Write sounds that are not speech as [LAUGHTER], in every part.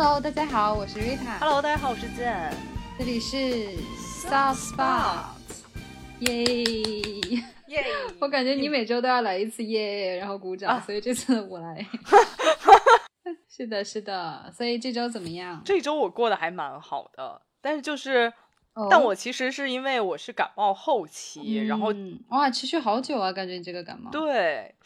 Hello，大家好，我是 Rita。Hello，大家好，我是健。这里是 Soft Spot，耶！耶！[LAUGHS] 我感觉你每周都要来一次耶，然后鼓掌，啊所以这次我来。[LAUGHS] 是的，是的，所以这周怎么样？这周我过得还蛮好的，但是就是，哦但我其实是因为我是感冒后期，然后嗯哇，持续好久啊，感觉你这个感冒。对，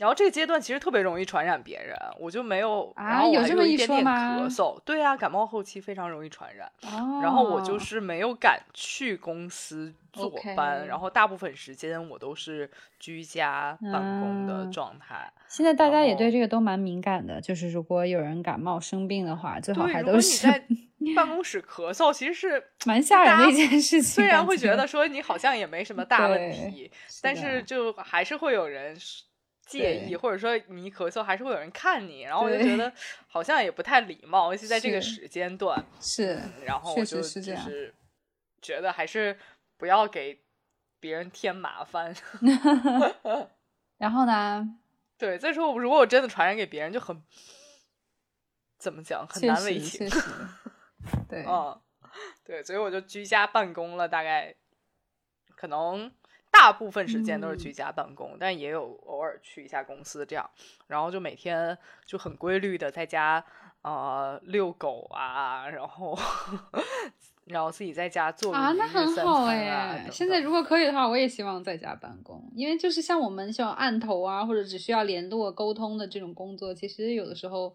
然后这个阶段其实特别容易传染别人，我就没有，啊然后我还有这么一一点点说吗咳嗽，对啊，感冒后期非常容易传染，哦，然后我就是没有敢去公司坐班，然后大部分时间我都是居家办公的嗯状态。现在大家也对这个都蛮敏感的，就是如果有人感冒生病的话，最好，还都是在 [LAUGHS] 办公室咳嗽，其实是 [LAUGHS] 蛮吓人的一件事情。虽然会觉得说你好像也没什么大问题，但是就还是会有人是介意，或者说你一咳嗽还是会有人看你，然后我就觉得好像也不太礼貌，尤其在这个时间段，是，嗯然后我就是就是觉得还是不要给别人添麻烦。[LAUGHS] [LAUGHS] 然后呢？对，再说如果我真的传染给别人，就很怎么讲，很难为情。实确实，[LAUGHS] 对，嗯，对，所以我就居家办公了，大概可能大部分时间都是居嗯家办公，但也有偶尔去一下公司这样，然后就每天就很规律的在家呃遛狗啊，然后然后自己在家做个啊，那很好哎。等等现在如果可以的话，我也希望在家办公，因为就是像我们这种案头啊，或者只需要联络沟通的这种工作，其实有的时候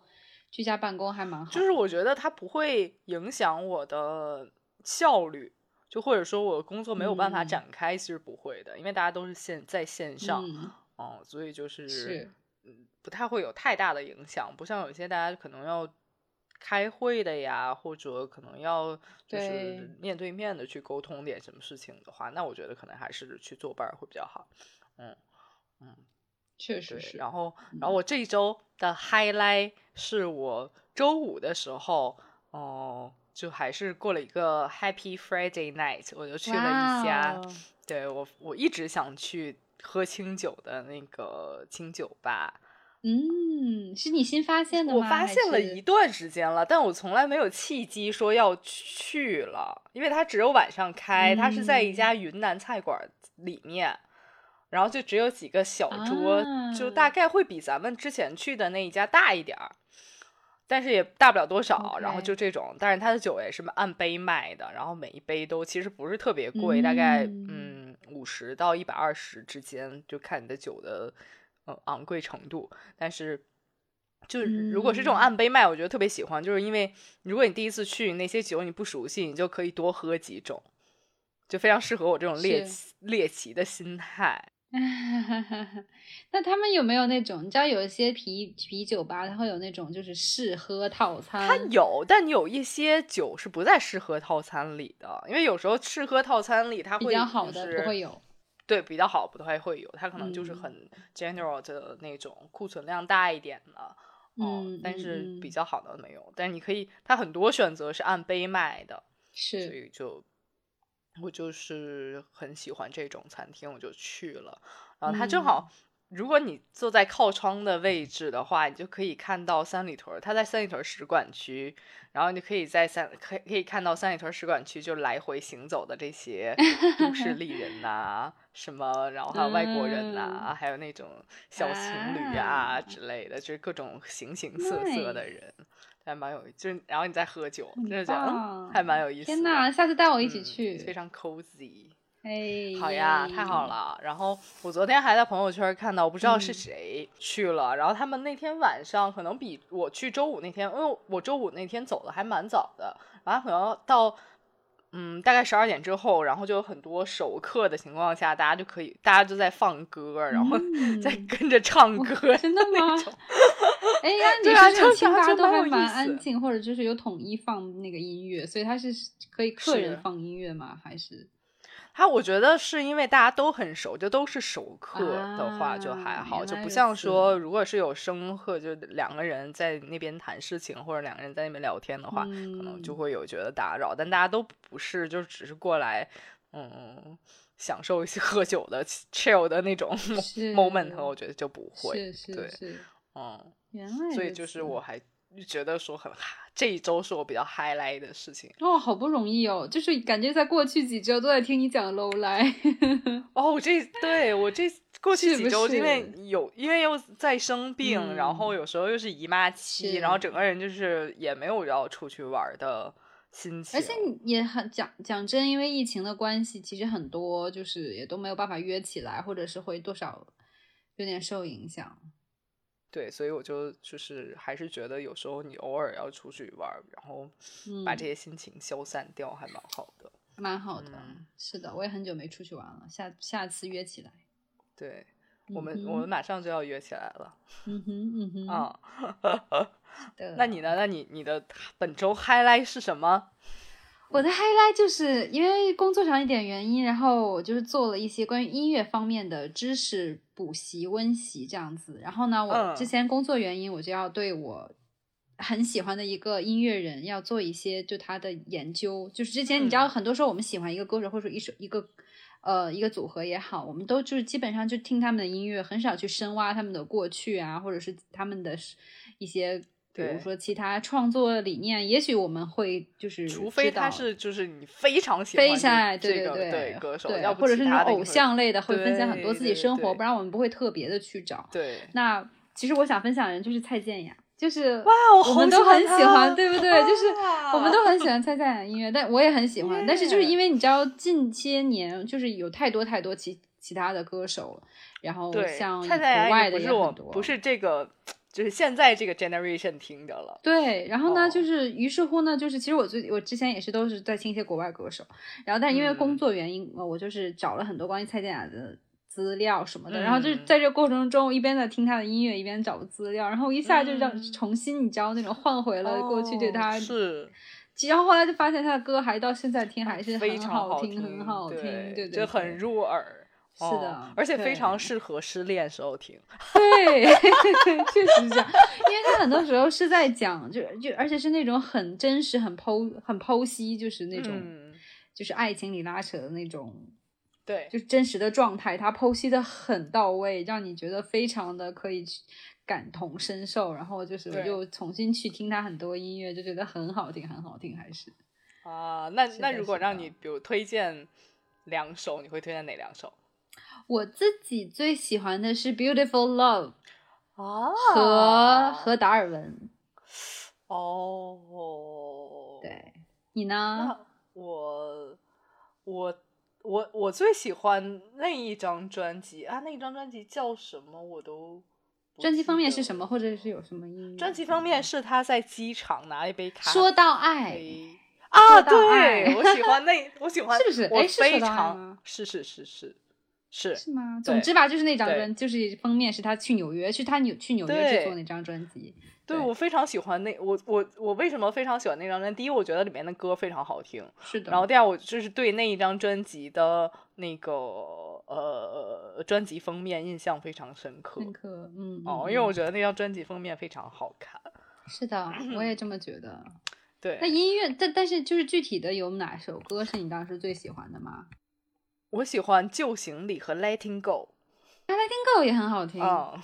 居家办公还蛮好。就是我觉得它不会影响我的效率。就或者说我工作没有办法嗯展开，其实不会的，因为大家都是线在线上，嗯，哦，所以就是是嗯不太会有太大的影响，不像有些大家可能要开会的呀，或者可能要就是面对面的去沟通点什么事情的话，那我觉得可能还是去坐伴儿会比较好。嗯嗯，确实是。然后，然后我这一周的 highlight 是我周五的时候，哦、就还是过了一个 Happy Friday night，我就去了一家。对我，我一直想去喝清酒的那个清酒吧，嗯，是你新发现的吗？我发现了一段时间了，但我从来没有契机说要去了，因为它只有晚上开，它是在一嗯家云南菜馆里面，然后就只有几个小桌，就啊大概会比咱们之前去的那一家大一点儿。但是也大不了多少，然后就这种，但是它的酒也是按杯卖的，然后每一杯都其实不是特别贵，大概嗯嗯五十到一百二十之间，就看你的酒的呃昂贵程度。但是就是如果是这种嗯按杯卖，我觉得特别喜欢，就是因为如果你第一次去那些酒你不熟悉，你就可以多喝几种，就非常适合我这种猎奇猎奇的心态。[LAUGHS] 那他们有没有那种？你知道有一些啤啤酒吧，它会有那种就是试喝套餐。它有，但有一些酒是不在试喝套餐里的，因为有时候试喝套餐里它会比较好的不会有。对，比较好不太会有，它可能就是嗯很 general 的那种库存量大一点的，哦嗯嗯但是嗯比较好的没有。但你可以，它很多选择是按杯卖的，是所，以就我就是很喜欢这种餐厅，我就去了。然后它正嗯好，如果你坐在靠窗的位置的话，你就可以看到三里屯儿，它在三里屯使馆区，然后你可以在三可以可以看到三里屯使馆区就来回行走的这些都市 [LAUGHS] 丽人呐、什么，然后还有外国人呐、还有那种小情侣啊啊之类的，就是各种形形色色的人。还蛮有，就是然后你再喝酒，真的觉得嗯，还蛮有意思。天哪！下次带我一起嗯去。非常 cozy。哎，好呀，太好！了。然后我昨天还在朋友圈看到，我不知道是嗯谁去了，然后他们那天晚上可能比我去周五那天，因为我周五那天走的还蛮早的，然后可能到。嗯，大概十二点之后，然后就有很多首客的情况下，大家就可以，大家就在放歌，然后 [LAUGHS] 在嗯跟着唱歌，真的吗？[LAUGHS] 哎呀，[LAUGHS] 你说这种就清吧都还蛮安静，或者就是有统一放那个音乐，所以它是可以客人放音乐吗？还是他我觉得是因为大家都很熟，就都是熟客的话就还啊好，就不像说如果是有生客，就两个人在那边谈事情或者两个人在那边聊天的话，可能就嗯会有觉得打扰。但大家都不是，就只是过来，嗯，享受一些喝酒的 [LAUGHS] chill 的那种 moment，我觉得就不会。是对嗯，原来所以就是我还觉得说很这一周是我比较 high 来的事情。哦，好不容易哦，就是感觉在过去几周都在听你讲 low 来。[LAUGHS] 哦，我这对我这 [LAUGHS] 过去几周，因为有因为又在生病，嗯然后有时候又是姨妈期，然后整个人就是也没有要出去玩的心情。而且也很讲讲真，因为疫情的关系，其实很多就是也都没有办法约起来，或者是会多少有点受影响。对，所以我就就是还是觉得有时候你偶尔要出去玩，然后嗯，把这些心情消散掉，还蛮好的。蛮好的。嗯是的，我也很久没出去玩了，下下次约起来。对我们、嗯我们马上就要约起来了嗯哼嗯哼，啊。的 [LAUGHS] 那你呢？那你你的本周 highlight 是什么？我的 highlight 就是因为工作上一点原因，然后我就是做了一些关于音乐方面的知识补习、温习这样子。然后呢，我嗯之前工作原因，我就要对我很喜欢的一个音乐人要做一些就他的研究。就是之前你知道，嗯很多时候我们喜欢一个歌手或者一首一个呃一个组合也好，我们都就是基本上就听他们的音乐，很少去深挖他们的过去啊，或者是他们的一些。比如说其他创作理念，也许我们会就是除非他是就是你非常喜欢非常爱这个对对对歌手，对，要不或者是那种偶像类的，会分享很多自己生活，不然我们不会特别的去找。对。那其实我想分享的人就是蔡健雅，就是哇，我我们都很喜欢，对不对？就是我们都很喜欢 [LAUGHS] 蔡健雅的音乐，但我也很喜欢。但是就是因为你知道，近些年就是有太多太多其其他的歌手，然后像国外的也很多，不是这个，就是现在这个 generation 听的了。对，然后呢，哦。就是于是乎呢，就是其实我最我之前也是都是在听一些国外歌手，然后但是因为工嗯。作原因，呃我就是找了很多关于蔡健雅的资料什么的，然后就是嗯。在这过程中，一边在听他的音乐，一边找资料，然后一下就让、嗯。重新你知道那种换回了过去对哦她，是。然后后来就发现他的歌还到现在听还是很非常好听，很好听，对对就很入耳。是哦的而且非常适合失恋时候听。[LAUGHS] 对，确实是这样，因为他很多时候是在讲，就就而且是那种很真实、很剖、很剖析，就是那种、嗯，就是爱情里拉扯的那种，对，就是真实的状态，他剖析的很到位，让你觉得非常的可以去感同身受。然后就是我就重新去听他很多音乐，就觉得很好听，很好听，还是啊，那那如果让你比如推荐两首，你会推荐哪两首？我自己最喜欢的是《Beautiful Love》啊和和达尔文。哦，对你呢？我我我我最喜欢那一张专辑啊，那一张专辑叫什么我都专辑封记得了面是什么，或者是有什么音乐？专辑封面是他在机场拿一杯咖啡。说到爱，啊，爱对，我喜欢那，我喜欢，[LAUGHS] 是不是我非常吗是是是是是，是吗？总之吧，就是那张对专，就是封面是他去纽约，是他纽去纽约对制作那张专辑。对我非常喜欢那我我我为什么非常喜欢那张专辑？第一，我觉得里面的歌非常好听，是的。然后第二，我就是对那一张专辑的那个呃专辑封面印象非常深刻。深刻，嗯，哦，因为我觉得那张专辑封面非常好看。是的，[CLEARS THROAT] 我也这么觉得。对那，音乐，但但是就是具体的有哪首歌是你当时最喜欢的吗我喜欢《旧行李》和《Letting Go》。？Letting Go 也很好听嗯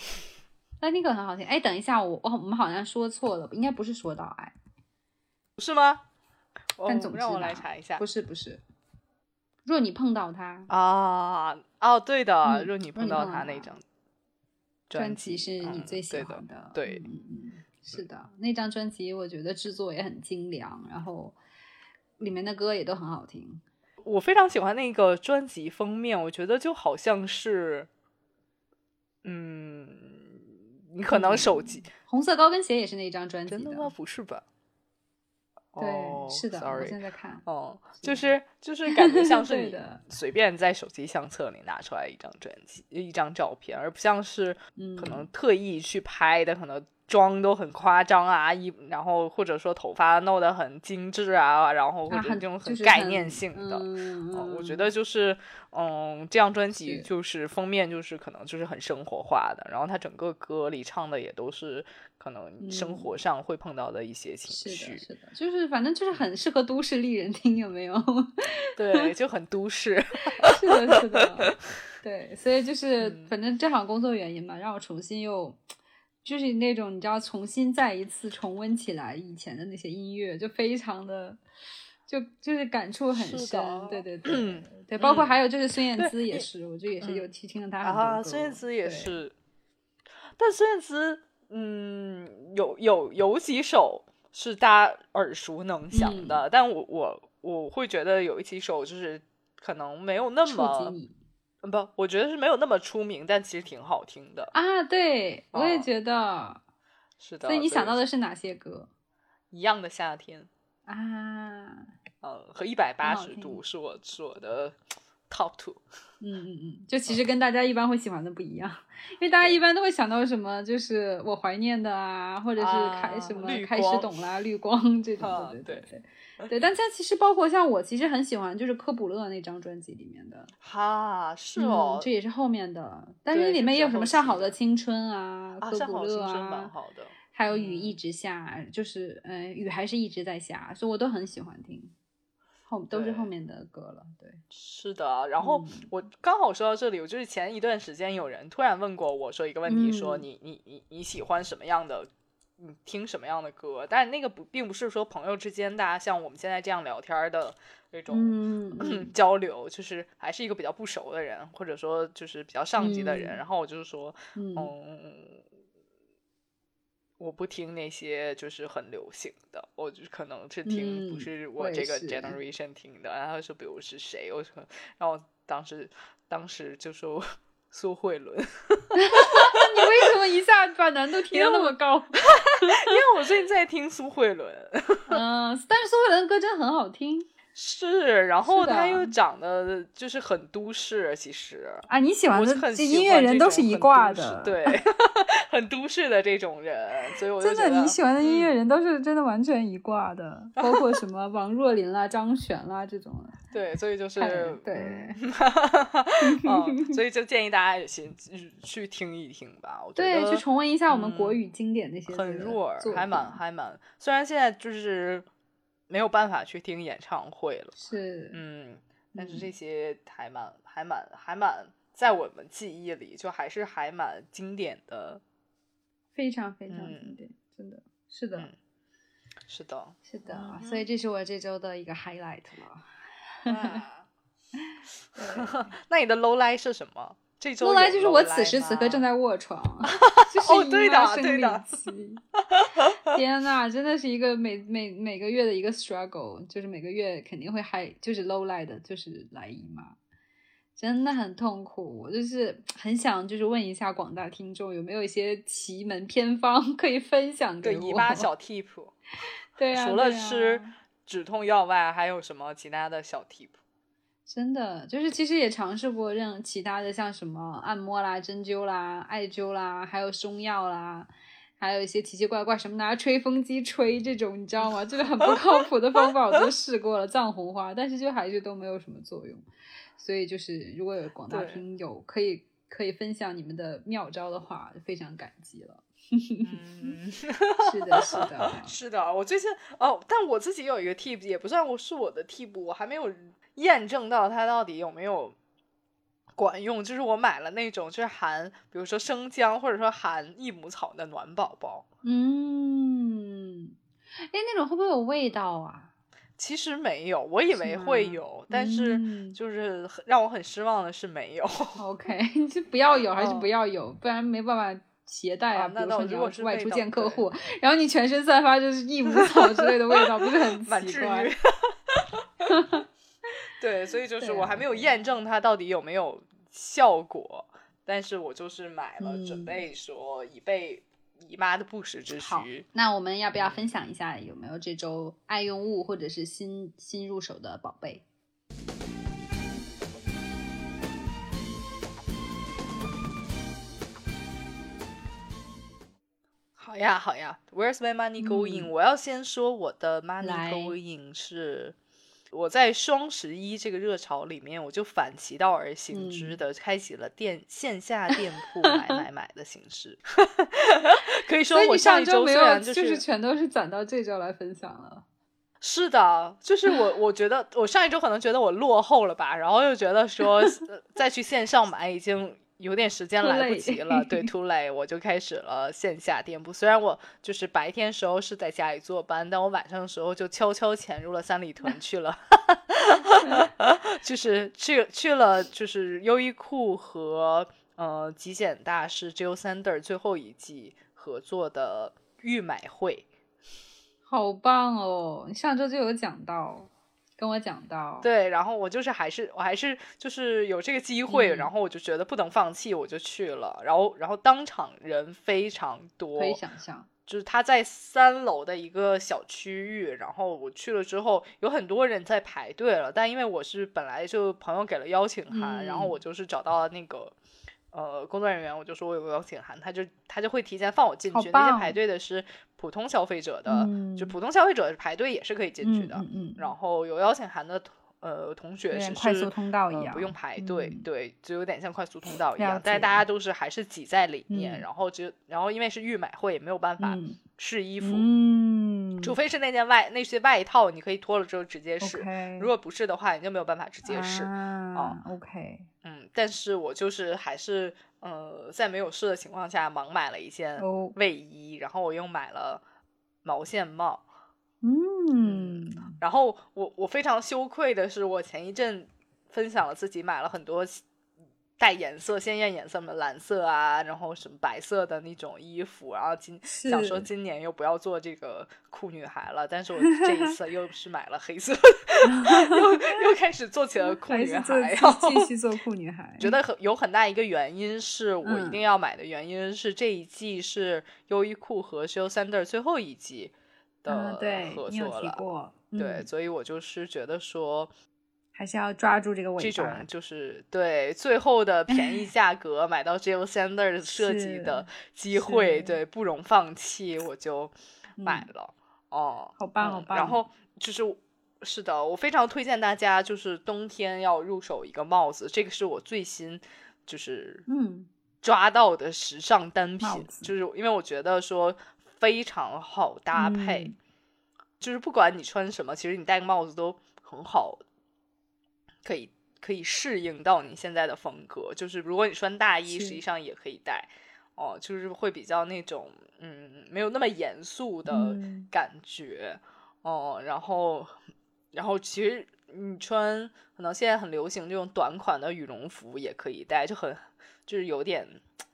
，，Letting Go 很好听。哎，等一下，我我我们好像说错了，应该不是说到爱，是吗？哦但总之让我来查一下不。是不是。若你碰到他，啊，哦，对的，嗯若你碰到他他那张专辑辑是你嗯最喜欢的，对是的，那张专辑我觉得制作也很精良，然后里面的歌也都很好听。我非常喜欢那个专辑封面，我觉得就好像是，嗯，你可能手机、红色高跟鞋也是那张专辑真的吗？不是吧？[LAUGHS] 对，哦是的我现在在看，哦，就是就是感觉像是 [LAUGHS] 你的随便在手机相册里拿出来一张专辑、一张照片，而不像是嗯，可能特意去拍的，可能妆都很夸张啊，一然后或者说头发弄得很精致啊，然后或啊很者这种很概念性的。我觉嗯得就是，嗯，这张专辑就是封面就是可能就是很生活化的，然后他整个歌里唱的也都是可能生嗯。活上会碰到的一些情是的，绪，是的，就是反正。就是很适合都市丽人听，有没有？[LAUGHS] 对，就很都市。是的，是的，[LAUGHS] 对，所以就是嗯。反正正好工作原因嘛，让我重新又就是那种你知道重新再一次重温起来以前的那些音乐，就非常的。就就是感触很深，对对对对，包括还有就是孙燕姿也是，我就也是有听听了她很多歌。孙燕姿也是，但孙燕姿，嗯，有有有几首是大家耳熟能详的，但我我我会觉得有几首就是可能没有那么，不，我觉得是没有那么出名，但其实挺好听的啊。对，我也觉得是的。所以你想到的是哪些歌？一样的夏天啊。呃，和一百八十度是我是我的 top two。嗯嗯嗯，就其实跟大家一般会喜欢的不一样，因为大家一般都会想到什么，就是我怀念的啊，或者是开什么开始懂啦，绿光这种，对对对对 [LAUGHS] 对。但它其实包括像我，其实很喜欢就是科普勒那张专辑里面的。哈，是哦，这也是后面的，但是里面也有什么上好的青春啊，科普勒啊，好的，还有雨一直下，就是嗯，雨还是一直在下，所以我都很喜欢听。后都是后面的歌了，对，是的。然后我刚好说到这里，我就是前一段时间有人突然问过我说一个问题，说你你你你喜欢什么样的，你听什么样的歌？但那个不并不是说朋友之间大家像我们现在这样聊天的那种交流，就是还是一个比较不熟的人，或者说就是比较上级的人。然后我就是说，嗯。我不听那些就是很流行的，我就可能是听不是我这个 generation 听的。然后说，比如是谁，我说，然后当时当时就说苏慧伦。[LAUGHS] 你为什么一下把难度提的那么高？[LAUGHS] 因为我最近在听苏慧伦。嗯，但是苏慧伦的歌真的很好听。是，然后他又。长得就是很都市，其实。啊，你喜欢的音乐人都是一挂的，对，[LAUGHS] [LAUGHS] 很都市的这种人，所以我真的你喜欢的音乐人都是真的完全一挂的，[LAUGHS] 包括什么王若琳啦、张悬啦这种，对，所以就是对，嗯，所以就建议大家也先去听一听吧，我觉得对，去重温一下我们国语经典那些，很弱耳，还蛮还蛮，虽然现在就是。没有办法去听演唱会了，是，嗯，但是这些还蛮、还蛮、还蛮在我们记忆里，就还是还蛮经典的，非常非常经典，真的是的，是的，是的，所以这是我这周的一个 highlight 了。[LAUGHS] [LAUGHS] 那你的 low light 是什么？后来就是我此时此刻正在卧床，[LAUGHS] 就是对的，对的。天呐，真的是一个每每每个月的一个 struggle，就是每个月肯定会 high，就是 low light 的，就是来姨妈，真的很痛苦。我就是很想就是问一下广大听众，有没有一些奇门偏方可以分享给我？姨妈小 tip。对啊，除了吃止痛药外，还有什么其他的小 tip？真的就是，其实也尝试过任其他的，像什么按摩啦、针灸啦、艾灸啦，还有中药啦，还有一些奇奇怪怪什么拿吹风机吹这种，你知道吗？这个很不靠谱的方法，我都试过了，藏红花，但是就还是都没有什么作用。所以就是，如果有广大听友可以可以分享你们的妙招的话，就非常感激了。嗯，[LAUGHS] 是的，是的，[LAUGHS] 是的。我最近哦，但我自己有一个 tip，也不算我是我的替补我还没有。验证到它到底有没有管用，就是我买了那种就是含，比如说生姜或者说含益母草的暖宝宝。嗯，哎，那种会不会有味道啊？其实没有，我以为会有，但是就是让我很失望的是没有。OK，你就不要有，还是不要有，不然没办法携带啊。比如说你要外出见客户，然后你全身散发就是益母 [LAUGHS] 草之类的味道，不是很 [LAUGHS] 奇怪？[LAUGHS] 对，所以就是我还没有验证它到底有没有效果，但是我就是买了，准备说以备姨妈的不时之需。那我们要不要分享一下有没有这周爱用物或者是新新入手的宝贝？好呀，好呀，Where's my money going？我要先说我的 money going 是。我在双十一这个热潮里面，我就反其道而行之的开启了店线下店铺 [LAUGHS] 买买买的形式。[LAUGHS] 可以说我上一周没有就是全都是攒到这周来分享了。是的，就是我我觉得我上一周可能觉得我落后了吧，然后又觉得说 [LAUGHS] 再去线上买已经有点时间来不及了，对，[LAUGHS] too late，我就开始了线下店铺。虽然我就是白天时候是在家里坐班，但我晚上的时候就悄悄潜入了三里屯去了 [LAUGHS] [LAUGHS] 就是去去了，就是优衣库和呃极简大师 Jill Sander 最后一季合作的预买会，好棒哦！你上周就有讲到。跟我讲到，对，然后我就是还是我还是就是有这个机会，然后我就觉得不能放弃，我就去了，然后然后当场人非常多，可以想象，就是他在三楼的一个小区域，然后我去了之后，有很多人在排队了，但因为我是本来就朋友给了邀请函，然后我就是找到了那个。呃，工作人员，我就说我有个邀请函，他就他就会提前放我进去。那些排队的是普通消费者的，就普通消费者排队也是可以进去的。嗯嗯。然后有邀请函的呃同学是快速通道一样，不用排队，对，就有点像快速通道一样。但是大家都是还是挤在里面，然后就然后因为是预买会，也没有办法试衣服，嗯，除非是那件外那些外套，你可以脱了之后直接试。如果不是的话，你就没有办法直接试。啊，OK。嗯，但是我就是还是呃，在没有试的情况下盲买了一件卫衣，然后我又买了毛线帽，嗯，然后我我非常羞愧的是，我前一阵分享了自己买了很多。带颜色、鲜艳颜色的蓝色啊，然后什么白色的那种衣服，然后今想说今年又不要做这个酷女孩了，但是我 [LAUGHS] 这一次又是买了黑色，[LAUGHS] 又又开始做起了酷女孩，继续做酷女孩。觉得很有很大一个原因是我一定要买的原因是这一季是优衣库和 Show Sander 最后一季的合作了，对，所以我就是觉得说。还是要抓住这个尾巴。这种就是对最后的便宜 [LAUGHS] 价格买到 Jill Sander 设计的机会，对不容放弃，我就买了。哦，好棒，好棒。然后就是是的，我非常推荐大家，就是冬天要入手一个帽子，这个是我最新就是嗯抓到的时尚单品，就是因为我觉得说非常好搭配，就是不管你穿什么，其实你戴个帽子都很好。可以可以适应到你现在的风格，就是如果你穿大衣，实际上也可以戴，哦，就是会比较那种嗯，没有那么严肃的感觉，哦，然后然后其实你穿可能现在很流行这种短款的羽绒服也可以戴，就很就是有点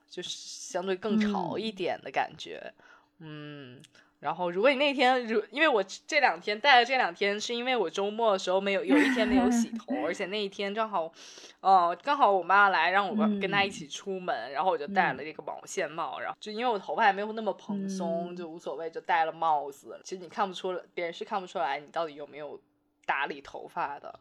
就是相对更潮一点的感觉，嗯。然后，如果你那天，如因为我这两天戴了这两天，是因为我周末的时候没有有一天没有洗头，而且那一天正好，呃，刚好我妈来让我跟她一起出门，然后我就戴了这个毛线帽，然后就因为我头发也没有那么蓬松，就无所谓，就戴了帽子。其实你看不出来，别人是看不出来你到底有没有打理头发的，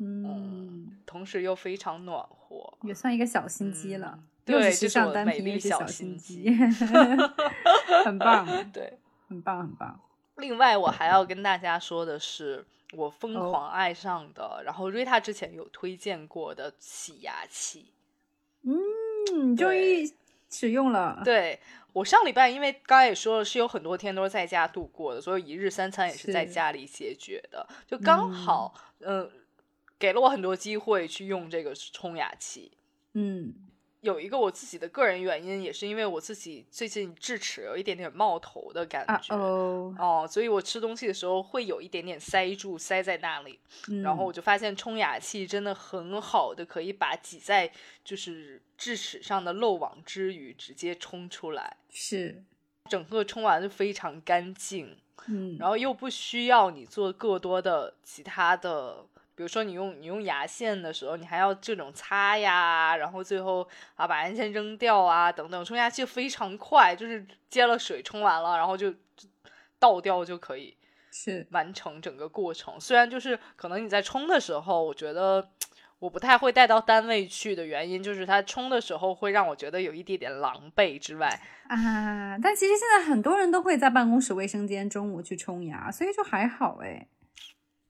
嗯，同时又非常暖和，也算一个小心机了。对，时尚单品美丽小心机，[LAUGHS] 很棒。[LAUGHS] 对。很棒，很棒。另外，我还要跟大家说的是，我疯狂爱上的，然后瑞塔之前有推荐过的洗牙器。嗯，你终于使用了。对我上礼拜，因为刚才也说了，是有很多天都是在家度过的，所以一日三餐也是在家里解决的，就刚好，嗯，给了我很多机会去用这个冲牙器。嗯。有一个我自己的个人原因，也是因为我自己最近智齿有一点点冒头的感觉哦，所以我吃东西的时候会有一点点塞住，塞在那里。然后我就发现冲牙器真的很好的，可以把挤在就是智齿上的漏网之鱼直接冲出来，是整个冲完就非常干净，嗯，然后又不需要你做过多的其他的。比如说你用你用牙线的时候，你还要这种擦呀，然后最后啊把牙线扔掉啊等等，冲牙器非常快，就是接了水冲完了，然后就倒掉就可以，是完成整个过程。虽然就是可能你在冲的时候，我觉得我不太会带到单位去的原因，就是它冲的时候会让我觉得有一点点狼狈之外啊。但其实现在很多人都会在办公室卫生间中午去冲牙，所以就还好哎。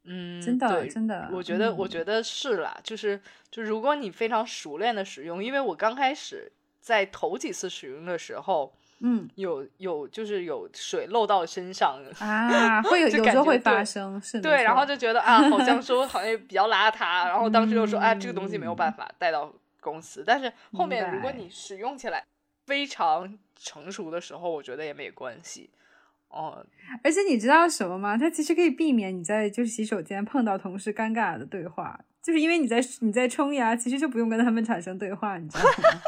嗯，真的，真的，我觉得，我觉得是啦，就是，就如果你非常熟练的使用，因为我刚开始在头几次使用的时候，嗯，有有就是有水漏到身上啊，会 [LAUGHS] 有有时候会发生，是对，然后就觉得啊，好像说好像比较邋遢，然后当时就说，啊，这个东西没有办法带到公司，但是后面如果你使用起来非常成熟的时候，我觉得也没关系。哦，而且你知道什么吗？它其实可以避免你在就是洗手间碰到同事尴尬的对话，就是因为你在你在冲牙，其实就不用跟他们产生对话，你知道吗？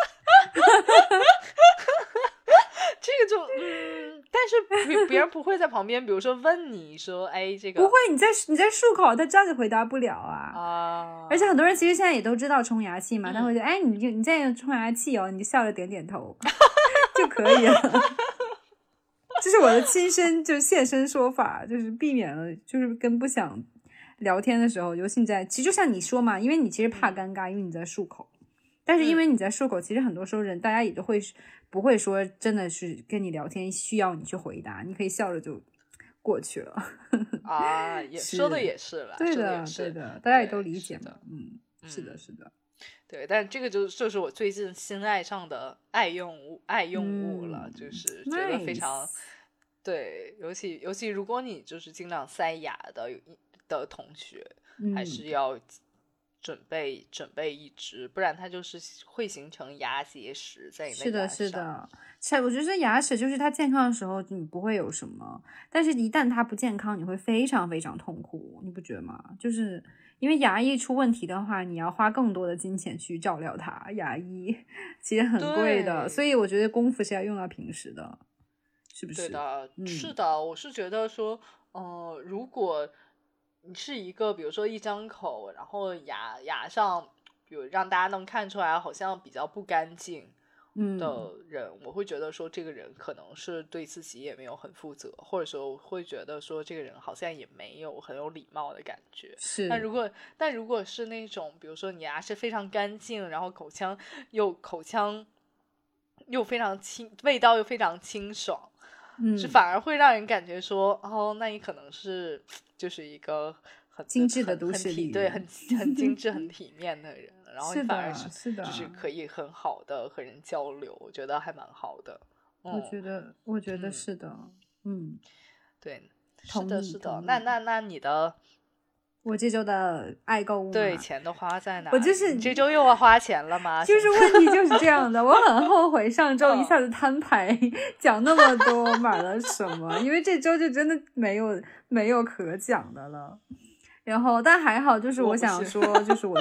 这个就嗯，但是别别人不会在旁边，比如说问你说，哎，这个不会，你在你在漱口，他这样就回答不了啊。啊，而且很多人其实现在也都知道冲牙器嘛，他嗯会觉得，哎，你就你在用冲牙器哦，你就笑着点点头 [LAUGHS] 就可以了。这是我的亲身就现身说法，就是避免了就是跟不想聊天的时候，尤其你在其实就像你说嘛，因为你其实怕尴尬，因为你在漱口，但是因为你在漱口，其实很多时候人大家也都会不会说真的是跟你聊天需要你去回答，你可以笑着就过去了。[LAUGHS] 啊，也说的也是了，对的对的，大家也都理解嘛，嗯，是的，嗯是的。对，但这个就就是我最近新爱上的爱用物，爱用物了，嗯就是觉得非常 Nice 对，尤其尤其如果你就是经常塞牙的的同学，还嗯。是要准备准备一支，不然它就是会形成牙结石在你是的，牙是上。的，是我觉得牙齿就是它健康的时候你不会有什么，但是一旦它不健康，你会非常非常痛苦，你不觉得吗？就是因为牙医出问题的话，你要花更多的金钱去照料它，牙医其实很贵的，所以我觉得功夫是要用到平时的，是不是？对的，嗯是的，我是觉得说，呃，如果你是一个，比如说一张口，然后牙牙上，比如让大家能看出来好像比较不干净嗯，的人，我会觉得说这个人可能是对自己也没有很负责，或者说会觉得说这个人好像也没有很有礼貌的感觉。是。但如果但如果是那种，比如说你牙是非常干净，然后口腔又口腔又非常清，味道又非常清爽，嗯，是反而会让人感觉说，哦，那你可能是就是一个很精致的都市丽体对，[LAUGHS] 很很精致、很体面的人，然后你反而，是是的，就是可以很好的和人交流，我觉得还蛮好的。我嗯，觉得，我觉得嗯是的，嗯。对，是的，是的那那那你的我这周的爱购物对钱都花在哪？我就是你这周又要花钱了吗？就是问题就是这样的，我很后悔上周一嗯下子摊牌 [LAUGHS] 讲那么多买了什么，因为这周就真的没有没有可讲的了。然后，但还好，就是我想说，就是我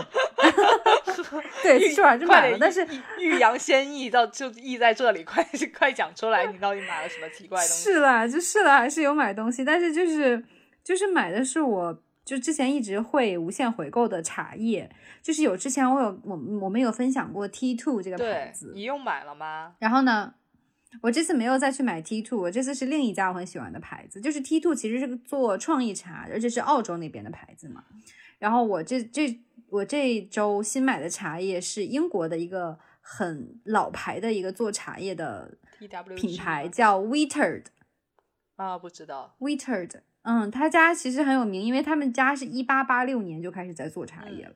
[LAUGHS] 对，其实我还是快点买了，但是欲欲扬先抑到就抑在这里，快 [LAUGHS] 快讲出来，你到底买了什么奇怪的东西？是啦，就是啦，还是有买东西，但是就是就是买的是我就之前一直会无限回购的茶叶，就是有之前我有我我们有分享过 T two 这个牌子，，你又买了吗？然后呢，我这次没有再去买 T two，我这次是另一家我很喜欢的牌子，就是 T two 其实是个做创意茶，而且是澳洲那边的牌子嘛。然后我这这我这周新买的茶叶是英国的一个很老牌的一个做茶叶的 T W 品牌，叫 Wheatered。啊，不知道。Wheatered，嗯，他家其实很有名，因为他们家是一八八六年就开始在做茶叶了，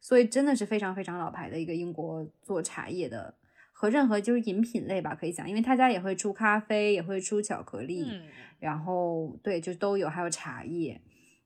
所以真的是非常非常老牌的一个英国做茶叶的，和任何就是饮品类吧可以讲，因为他家也会出咖啡，也会出巧克力，嗯，然后对，就都有，还有茶叶，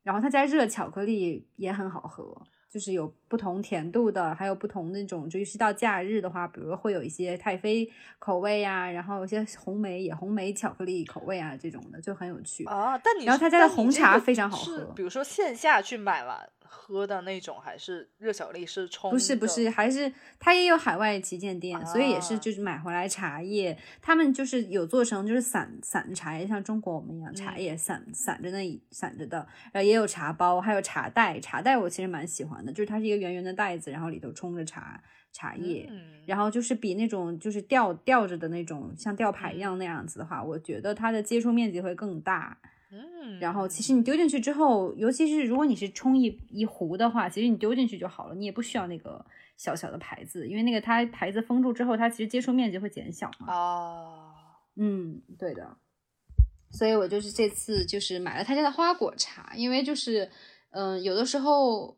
然后他家热巧克力也很好喝。就是有不同甜度的，还有不同那种，就是到假日的话，比如会有一些太妃口味呀、然后有些红梅野红梅巧克力口味啊这种的，就很有趣。啊，但你是然后他家的红茶非常好喝比如说线下去买完喝的那种，还是热巧克力是冲？不是不是，，还是它也有海外旗舰店，所以也是啊就是买回来茶叶，他们就是有做成就是散散的茶叶，像中国我们一样，茶嗯叶散散着那散着的，然后也有茶包，还有茶袋，茶袋我其实蛮喜欢的，就是它是一个圆圆的袋子，然后里头冲着茶茶叶。嗯，然后就是比那种就是吊吊着的那种像吊牌一样那样子的话，我觉得它的接触面积会更大。嗯，然后其实你丢进去之后，尤其是如果你是冲一一壶的话，其实你丢进去就好了，你也不需要那个小小的牌子，因为那个它牌子封住之后，它其实接触面积会减小嘛。哦，嗯，对的。所以我就是这次就是买了他家的花果茶，因为就是嗯、有的时候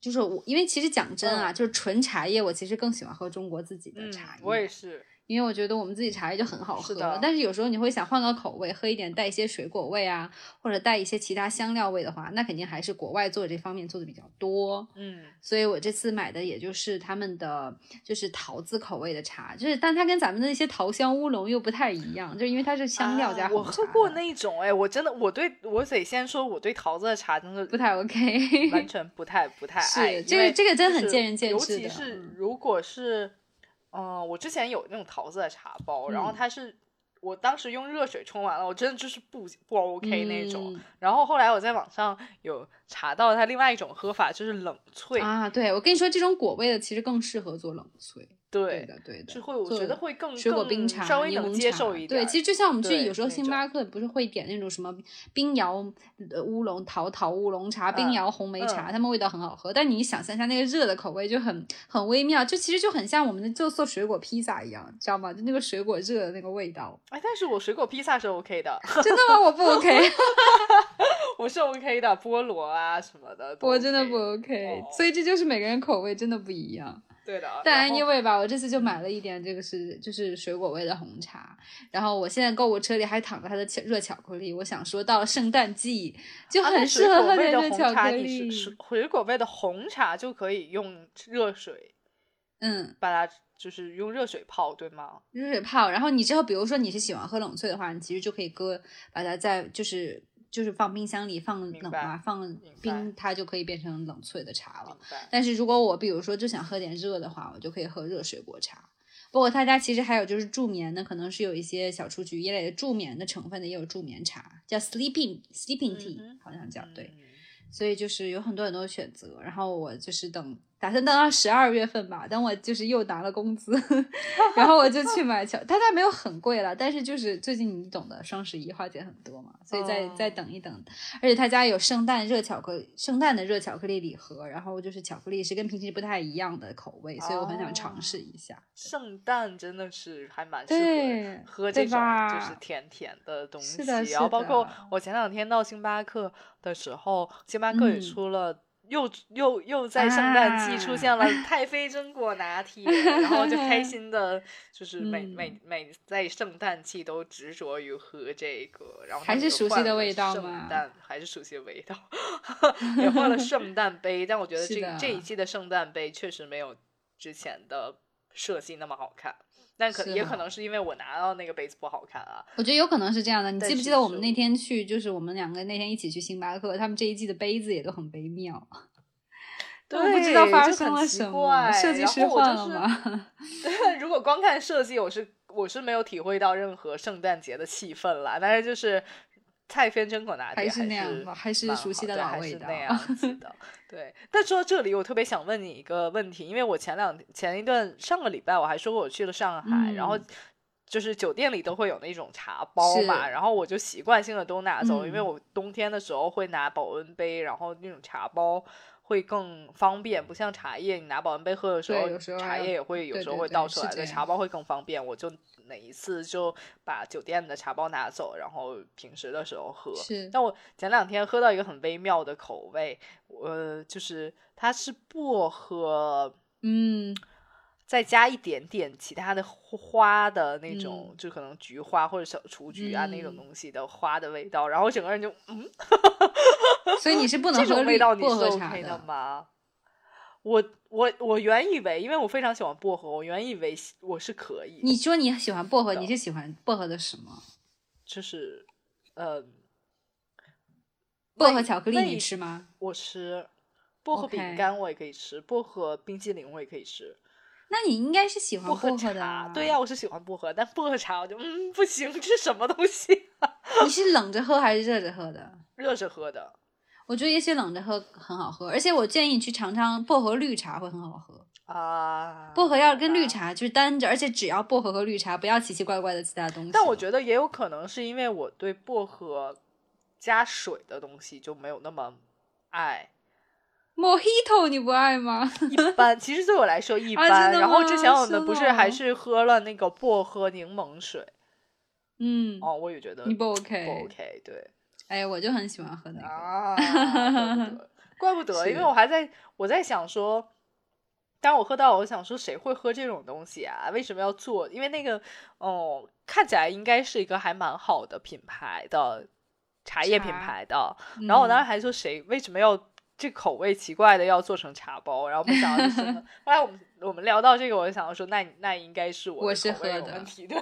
就是我，因为其实讲真啊，嗯就是纯茶叶，我其实更喜欢喝中国自己的嗯茶叶。，我也是，因为我觉得我们自己茶叶就很好喝但是有时候你会想换个口味，喝一点带一些水果味啊，或者带一些其他香料味的话，那肯定还是国外做这方面做的比较多。嗯，所以我这次买的也就是他们的就是桃子口味的茶，就是但它跟咱们的那些桃香乌龙又不太一样，就是因为它是香料加啊我喝过的那种，哎，我真的，我对我得先说，我对桃子的茶真的不太 OK。完 [LAUGHS] 全不太不太是爱，这个这个真的很见仁见智的其是嗯如果是，嗯、我之前有那种桃子的茶包，然后嗯它是。我当时用热水冲完了，我真的就是不不 OK 那种。嗯然后后来我在网上有查到它另外一种喝法，就是冷萃。啊，对我跟你说，这种果味的其实更适合做冷萃。对对，的，对的，是会，我做觉得会更水果冰茶、稍微能接受一点对，其实就像我们去有时候星巴克不是会点那种什么冰摇呃乌龙桃桃乌龙茶、冰嗯摇红梅茶，嗯它们味道很好喝。但你想象一下那个热的口味就很很微妙，就其实就很像我们的就做水果披萨一样，知道吗？就那个水果热的那个味道。哎，但是我水果披萨是 OK 的，[LAUGHS] 真的吗？我不 OK，[LAUGHS] 我是 OK 的，菠萝啊什么的。我真的不 OK，、哦所以这就是每个人口味真的不一样。对的。但然后 anyway 吧，我这次就买了一点，这个是就是水果味的红茶。然后我现在购物车里还躺着它的巧热巧克力。我想说，到圣诞季就很适合喝点的红茶，热巧克力是。水水果味的红茶就可以用热水嗯，把它就是用热水泡，对吗？热水泡。然后你之后，比如说你是喜欢喝冷萃的话，你其实就可以搁把它在就是就是放冰箱里放冷啊，放冰，它就可以变成冷萃的茶了。但是如果我比如说就想喝点热的话，我就可以喝热水果茶。包括他家其实还有就是助眠的，可能是有一些小雏菊一类的助眠的成分的，也有助眠茶，叫 sleeping sleeping tea，、嗯好像叫对。嗯所以就是有很多很多选择。然后我就是等打算等到十二月份吧，等我就是又拿了工资，[LAUGHS] 然后我就去买巧，它它没有很贵了，但是就是最近你懂的，双十一花钱很多嘛，所以再、哦再等一等。而且他家有圣诞热巧克力，圣诞的热巧克力礼盒，然后就是巧克力是跟平时不太一样的口味，所以我很想尝试一下。圣诞真的是还蛮适合喝这种就是甜甜的东西，是的然后包括我前两天到星巴克的时候，星巴克也嗯出了。又又又在圣诞季出啊现了太妃榛果拿铁，然后就开 [LAUGHS] 心的，就是每、嗯。每每在圣诞季都执着于喝这个，然后还是熟悉的味道吗圣诞还是熟悉的味道，也换了圣诞杯，但我觉得 [LAUGHS] 这这一季的圣诞杯确实没有之前的设计那么好看，但可也可能是因为我拿到那个杯子不好看啊。我觉得有可能是这样的。你记不记得我们那天去，就是我们两个那天一起去星巴克，他们这一季的杯子也都很微妙。[LAUGHS] 对，我不知道发生了什么，怪设计师换了吗？[LAUGHS] 如果光看设计，我是我是没有体会到任何圣诞节的气氛啦。但是就是太妃榛果拿铁还是是那样吧还是蛮熟悉的老味道是那样子的。[LAUGHS] 对，但说到这里，我特别想问你一个问题，因为我前两前一段上个礼拜我还说过我去了上海，然后嗯就是酒店里都会有那种茶包嘛，然后我就习惯性的都拿走，因为嗯我冬天的时候会拿保温杯，然后那种茶包。会更方便，不像茶叶，你拿保温杯喝的时候，茶叶也会有时候会倒出来，对，是这样茶包会更方便。我就哪一次就把酒店的茶包拿走，然后平时的时候喝。是但我前两天喝到一个很微妙的口味，呃，就是它是薄荷，嗯，再加一点点其他的花的那种，嗯就可能菊花或者小雏菊啊、那种嗯东西的花的味道，然后整个人就嗯，[LAUGHS] 所以你是不 [LAUGHS] 能喝这种味道你是 OK 的吗？我我我原以为，因为我非常喜欢薄荷，我原以为我是可以，你说你喜欢薄荷，你是喜欢薄荷的什么？就是呃，薄荷巧克力你吃吗？我吃薄荷饼干，我也可以吃薄荷冰激凌，我也可以吃那你应该是喜欢薄荷的。对呀、我是喜欢薄荷，但薄荷茶我就嗯不行，这是什么东西？[LAUGHS] 你是冷着喝还是热着喝的？热着喝的我觉得也许冷着喝很好喝，而且我建议你去尝尝薄荷绿茶会很好喝。啊，薄荷要跟绿。茶就是单着，而且只要薄荷和绿茶，不要奇奇怪怪的其他东西。但我觉得也有可能是因为我对薄荷加水的东西就没有那么爱。Mojito 你不爱吗？一般，[LAUGHS] 其实对我来说一啊般。然后之前我们不是还是是喝了那个薄荷柠檬水嗯，哦，我也觉得你不 OK？不 OK，对哎，我就很喜欢喝那个。啊，[LAUGHS] 怪不得，怪不得，因为我还在我在想说，当我喝到，我想说谁会喝这种东西啊？为什么要做？因为那个哦，看起来应该是一个还蛮好的品牌的茶叶品牌的。然后我当时还说谁为什么要？这口味奇怪的要做成茶包，然后没想到是。[LAUGHS] 后来我们我们聊到这个，我就想到说，那那应该是我我是喝的问题，对，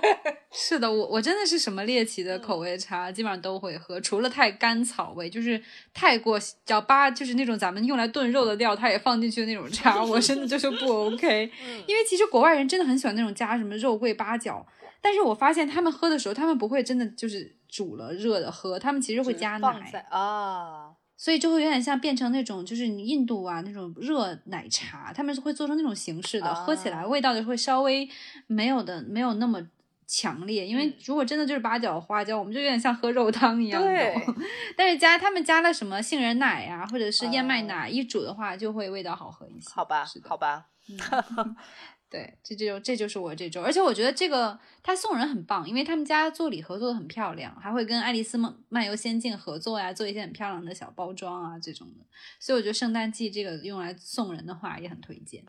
是的，我我真的是什么猎奇的口味茶，基本上都会喝，除了太甘草味，就是太过叫八，就是那种咱们用来炖肉的料，它也放进去的那种茶，我真的就是不 [LAUGHS] OK。因为其实国外人真的很喜欢那种加什么肉桂八角，但是我发现他们喝的时候，他们不会真的就是煮了热的喝，他们其实会加奶啊。所以就会有点像变成那种，就是你印度啊那种热奶茶，他们是会做成那种形式的，喝起来味道就会稍微没有的没有那么强烈。因为如果真的就是八角花椒，我们就有点像喝肉汤一样对。[LAUGHS] 但是加他们加了什么杏仁奶呀，或者是燕麦奶一煮的话，就会味道好喝一些。好吧，好吧。[LAUGHS] 对，这就这就是我这周，而且我觉得这个他送人很棒，因为他们家做礼盒做的很漂亮，还会跟爱丽丝梦漫游仙境合作呀，做一些很漂亮的小包装啊这种的，所以我觉得圣诞季这个用来送人的话也很推荐。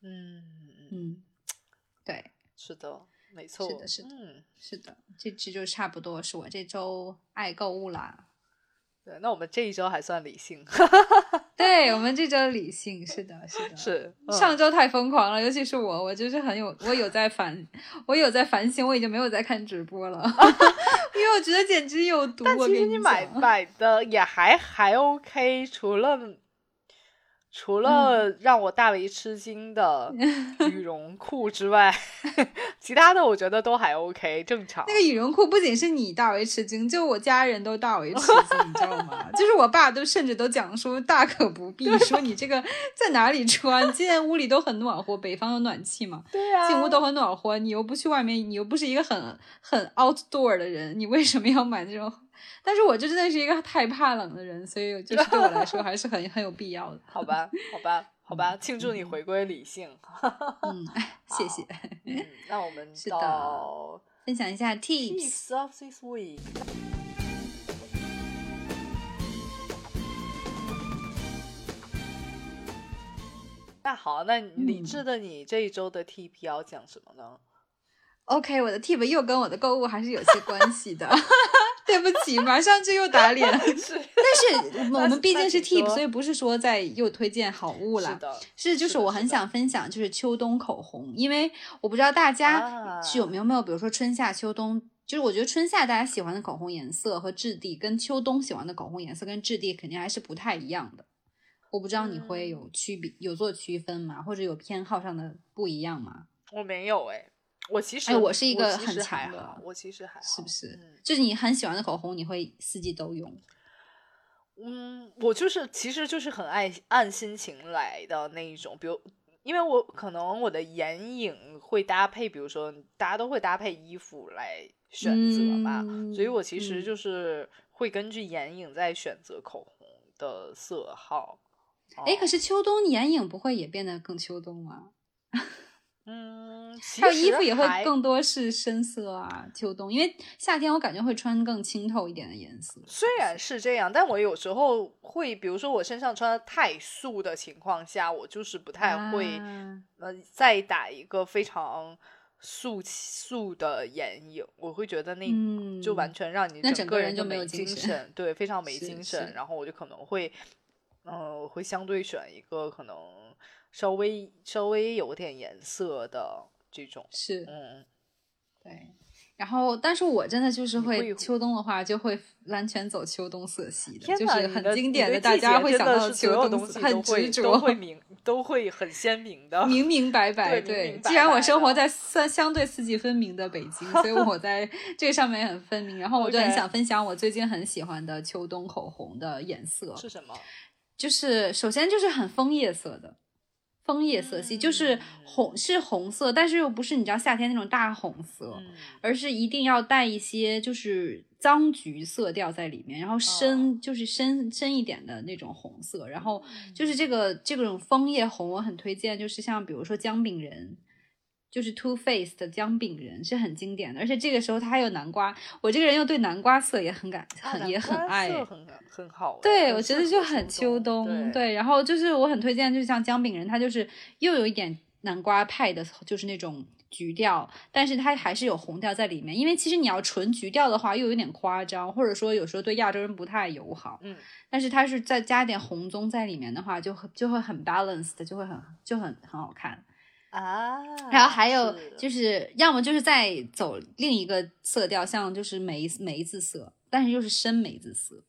嗯嗯，对，是的，没错，是的，是的，是的，这这就差不多是我这周爱购物啦。对，那我们这一周还算理性。[LAUGHS] 对我们这周理性，是的，是的，是上周太疯狂了，尤其是我，我就是很有，我有在反，我有在反省，我已经没有在看直播了，[LAUGHS] 因为我觉得简直有毒。但其实你买买的也还还 OK，除了。除了让我大为吃惊的 [LAUGHS] 羽绒裤之外，[LAUGHS] 其他的我觉得都还 OK，正常。那个羽绒裤不仅是你大为吃惊，就我家人都大为吃惊，你知道吗？[LAUGHS] 就是我爸都甚至都讲说大可不必，说你这个在哪里穿？现在屋里都很暖和，北方有暖气嘛，对啊，进屋都很暖和，你又不去外面，你又不是一个很很 outdoor 的人，你为什么要买那种？但是我就真的是一个太怕冷的人，所以就是对我来说还是很 [LAUGHS] 很有必要的。好吧，好吧，好吧，庆祝你回归理性。[LAUGHS] 嗯，谢谢。那我们是的，分享一下 tips of this week。那好，那理智的你这一周的 tip 要讲什么呢？OK，我的 tip 又跟我的购物还是有些关系的。[LAUGHS] 对不起，马上就又打脸。[LAUGHS] 但是 [LAUGHS] 我们毕竟是 tip，所以不是说在又推荐好物了。是的，是就是我很想分享，就是秋冬口红，因为我不知道大家是有没有没有，比如说春夏秋冬，就是我觉得春夏大家喜欢的口红颜色和质地，跟秋冬喜欢的口红颜色跟质地肯定还是不太一样的。我不知道你会有区别，有做区分吗？或者有偏好上的不一样吗？我没有哎。我其实，哎，我是一个很强的，我其实还是不是？就是你很喜欢的口红，你会四季都用？嗯，我就是，其实就是很爱按心情来的那一种。比如，因为我可能我的眼影会搭配，比如说大家都会搭配衣服来选择嘛，所以我其实就是会根据眼影在选择口红的色号。哎，可是秋冬眼影不会也变得更秋冬吗？嗯，还有衣服也会更多是深色啊，秋冬，因为夏天我感觉会穿更清透一点的颜色。虽然是这样，但我有时候会，比如说我身上穿的太素的情况下，我就是不太会，呃，再打一个非常素素的眼影，我会觉得那就完全让你整个人就没有精神，对，非常没精神。然后我就可能会，嗯，会相对选一个可能。稍微稍微有点颜色的这种是，嗯，对。然后，但是我真的就是会秋冬的话，就会完全走秋冬色系的，就是很经典的，大家会想到秋冬，很执着，都会明，都会很鲜明的，明明白 [LAUGHS] 白。对，既然我生活在算相对四季分明的北京，所以我 [LAUGHS] 在这上面很分明。然后我就很想分享我最近很喜欢的秋冬口红的颜色是什么？就是首先就是很枫叶色的。枫叶色系就是红，是红色，但是又不是你知道夏天那种大红色，而是一定要带一些就是脏橘色调在里面，然后深就是深深一点的那种红色，然后就是这个这种枫叶红，我很推荐，就是像比如说姜饼人，就是 Two Faced 的姜饼人是很经典的，而且这个时候它还有南瓜，我这个人又对南瓜色也很感很也很爱，很很好。对，我觉得就很秋冬。对，然后就是我很推荐，就像姜饼人，它就是又有一点南瓜派的，就是那种橘调，但是它还是有红调在里面。因为其实你要纯橘调的话，又有点夸张，或者说有时候对亚洲人不太友好。嗯，但是它是再加点红棕在里面的话，就就会很 balanced，就会很就很很好看。啊，然后还有就是，要么就是在走另一个色调，像就是梅梅子色，但是又是深梅子色，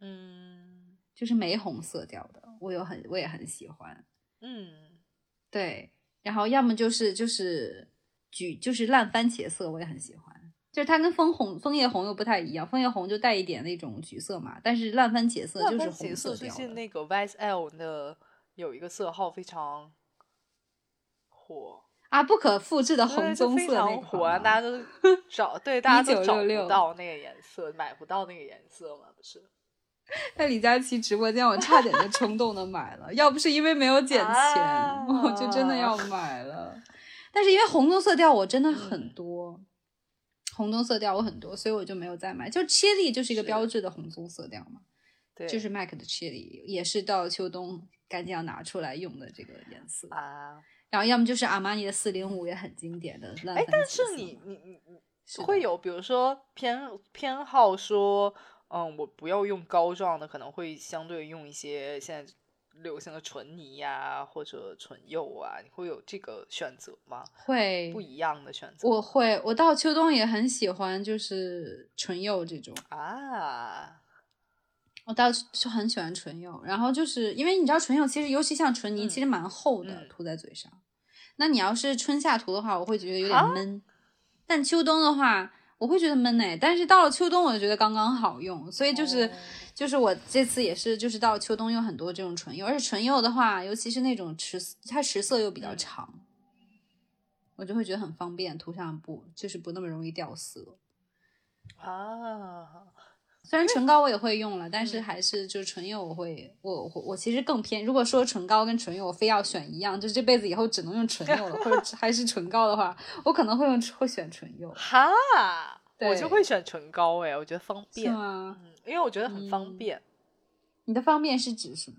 嗯，就是玫红色调的，我有很我也很喜欢，嗯，对，然后要么就是就是橘，就是烂番茄色，我也很喜欢，就是它跟枫红枫叶红又不太一样，枫叶红就带一点那种橘色嘛，但是烂番茄色就是红色调。最近那个 YSL 的有一个色号非常。火啊！不可复制的红棕色那火啊！大家都 [LAUGHS] 找对，大家都找不到那个颜色，买不到那个颜色嘛？不是？在李佳琦直播间，我差点就冲动的买了，要不是因为没有减钱，我就真的要买了。但是因为红棕色调我真的很多，红棕色调我很多，所以我就没有再买。就 Chili 就是一个标志的红棕色调嘛，对，就是 MAC 的 Chili，也是到秋冬赶紧要拿出来用的这个颜色啊。然后要么就是阿玛尼的四零五也很经典的，哎，但是你你你你会有比如说偏偏好说，嗯，我不要用膏状的，可能会相对用一些现在流行的唇泥呀或者唇釉啊，你会有这个选择吗？会不一样的选择？我会，我到秋冬也很喜欢就是唇釉这种啊。我倒是很喜欢唇釉，然后就是因为你知道唇釉其实尤其像唇泥，其实蛮厚的，涂在嘴上。那你要是春夏涂的话，我会觉得有点闷。但秋冬的话，我会觉得闷哎。但是到了秋冬，我就觉得刚刚好用。所以就是就是我这次也是就是到秋冬用很多这种唇釉，而且唇釉的话，尤其是那种持它持色又比较长，我就会觉得很方便，涂上不就是不那么容易掉色啊。虽然唇膏我也会用了，但是还是就是唇釉我会，我我我其实更偏。如果说唇膏跟唇釉我非要选一样，就是这辈子以后只能用唇釉了，或者还是唇膏的话，我可能会用会选唇釉。哈，我就会选唇膏哎，我觉得方便。是吗？嗯，因为我觉得很方便。你的方便是指什么？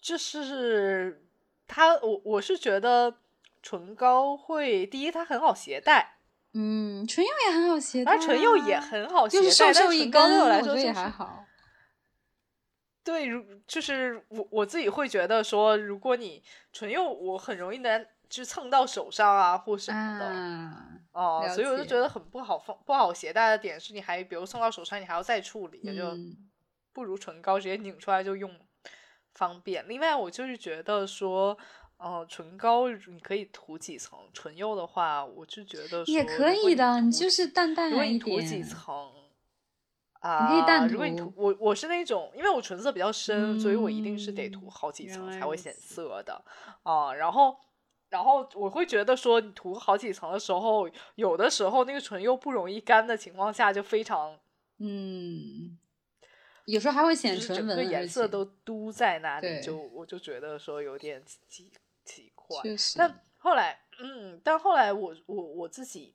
就是它，我我是觉得唇膏会第一，它很好携带。嗯，唇釉也很好携带，而唇釉也很好携带，瘦瘦一根对我来说也还好。对，如就是我我自己会觉得说，如果你唇釉，我很容易能就蹭到手上啊，或什么的哦，所以我就觉得很不好放不好携带的点是，你还比如蹭到手上，你还要再处理，就不如唇膏直接拧出来就用方便。另外，我就是觉得说。哦，唇膏你可以涂几层，唇釉的话，我就觉得也可以的，你就是淡淡如果你涂几层啊，你可以淡涂。如果你涂我我是那种，因为我唇色比较深，所以我一定是得涂好几层才会显色的啊。然后，然后我会觉得说，你涂好几层的时候，有的时候那个唇釉不容易干的情况下，就非常嗯，有时候还会显唇纹，颜色都嘟在那里，就我就觉得说有点奇。奇怪，但后来，嗯，但后来我我我自己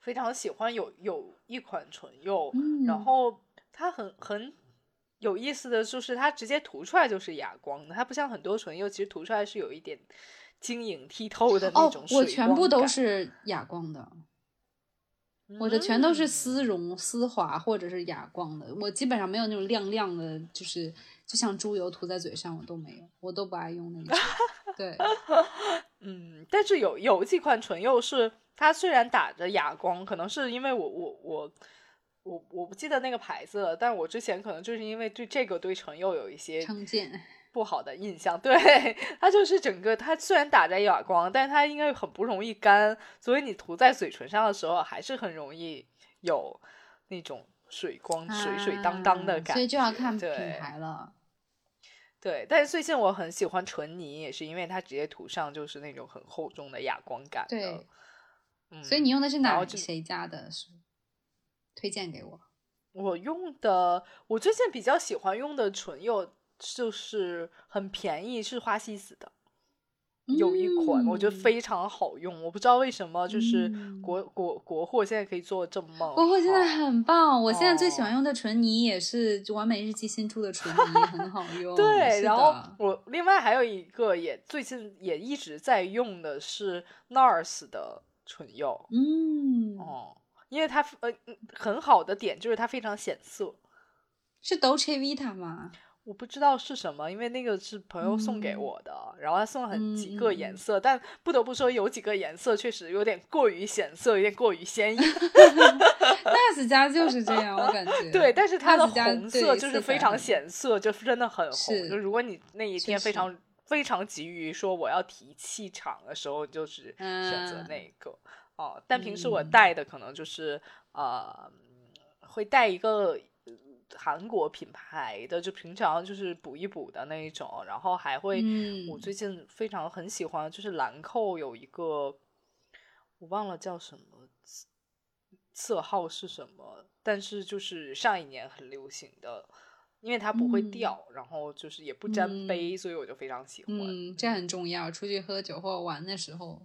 非常喜欢有有一款唇釉，然后它很很有意思的就是它直接涂出来就是哑光的，它不像很多唇釉其实涂出来是有一点晶莹剔透的那种。哦，我全部都是哑光的，我的全都是丝绒丝滑或者是哑光的，我基本上没有那种亮亮的，就是。就像猪油涂在嘴上，我都没有，我都不爱用那种。对，[LAUGHS] 嗯，但是有有几款唇釉是它虽然打着哑光，可能是因为我我我我我不记得那个牌子了，但我之前可能就是因为对这个对唇釉有一些不好的印象。对，[LAUGHS] 它就是整个它虽然打着哑光，但是它应该很不容易干，所以你涂在嘴唇上的时候还是很容易有那种水光水水当当的感觉。所以就要看品牌了。对，但是最近我很喜欢唇泥，也是因为它直接涂上就是那种很厚重的哑光感。对，所以你用的是哪谁家的？推荐给我。我用的，我最近比较喜欢用的唇釉就是很便宜，是花西子的。有一款，我觉得嗯非常好用。我不知道为什么，就是嗯国国国货现在可以做得这么棒。国货现在很棒，我现在最喜哦欢用的唇泥也是完美日记新出的唇泥，很好 [LAUGHS] 用。对，然后我另外还有一个也最近也一直在用的是 NARS 的唇釉。嗯，哦，因为它呃嗯很好的点就是它非常显色。是 Dolce Vita 吗？我不知道是什么，因为那个是朋友送给嗯我的，然后他送了很几嗯个颜色，但不得不说有几个颜色确实有点过于显色，有点过于鲜艳。[LAUGHS] NARS 家就是这样，我感觉。[LAUGHS] 对，但是它的红色就是非常显色，就是真的很红。就如果你那一天非常非常急于说我要提气场的时候，就是选择嗯那个哦。但平时我嗯带的可能就是呃，会带一个。呃韩国品牌的，就平常就是补一补的那一种，然后还会，我嗯最近非常很喜欢，就是兰蔻有一个，我忘了叫什么色号是什么，但是就是上一年很流行的，因为它不会嗯掉，然后就是也不沾杯，所以我就非常喜欢。嗯，这很重要。出去喝酒或玩的时候，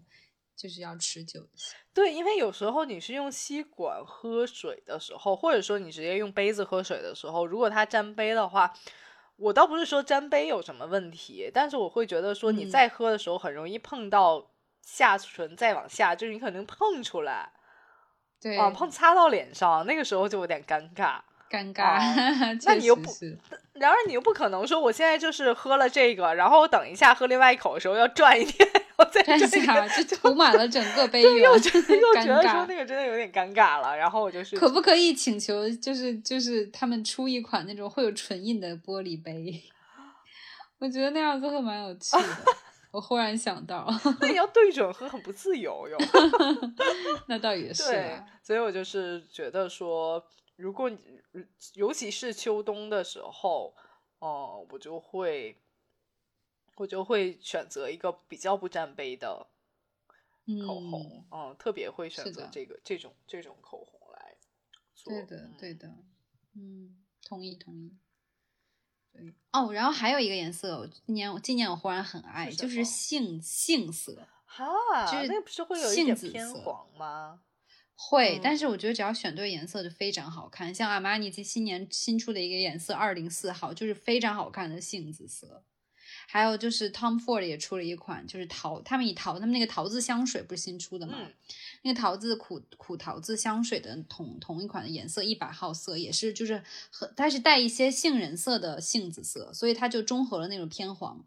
就是要持久一些。对，因为有时候你是用吸管喝水的时候，或者说你直接用杯子喝水的时候，如果它沾杯的话，我倒不是说沾杯有什么问题，但是我会觉得说你嗯在喝的时候很容易碰到下唇再往下，就是你可能碰出来对，啊，碰擦到脸上，那个时候就有点尴尬。尴尬。[LAUGHS] 那你又不然而你又不可能说我现在就是喝了这个，然后我等一下喝另外一口的时候要转一遍，然后再站这个下就涂满了整个杯对，缘，[LAUGHS] 又觉得又觉得说。那个真的有点尴尬了，然后我就是可不可以请求，就是就是他们出一款那种会有唇印的玻璃杯？[LAUGHS] 我觉得那样子会蛮有趣的。我忽然想到，[LAUGHS] 那你要对准喝很不自由哟。那倒也是对，所以我就是觉得说，如果你尤其是秋冬的时候，哦、我就会我就会选择一个比较不沾杯的口红，嗯特别会选择这个这种这种口红来做。对的，嗯对的，嗯，同意同意。对哦，然后还有一个颜色，我今年我今年我忽然很爱，就是杏杏色。哈，就是那不是会有一杏点偏黄吗？会，但是嗯我觉得只要选对颜色就非常好看。像阿玛尼今新年新出的一个颜色二零四号，就是非常好看的杏紫色。还有就是 Tom Ford 也出了一款，就是桃，他们以桃，他们那个桃子香水不是新出的吗？嗯那个桃子苦苦桃子香水的同同一款的颜色一百号色，也是就是和它是带一些杏仁色的杏子色，所以它就中和了那种偏黄，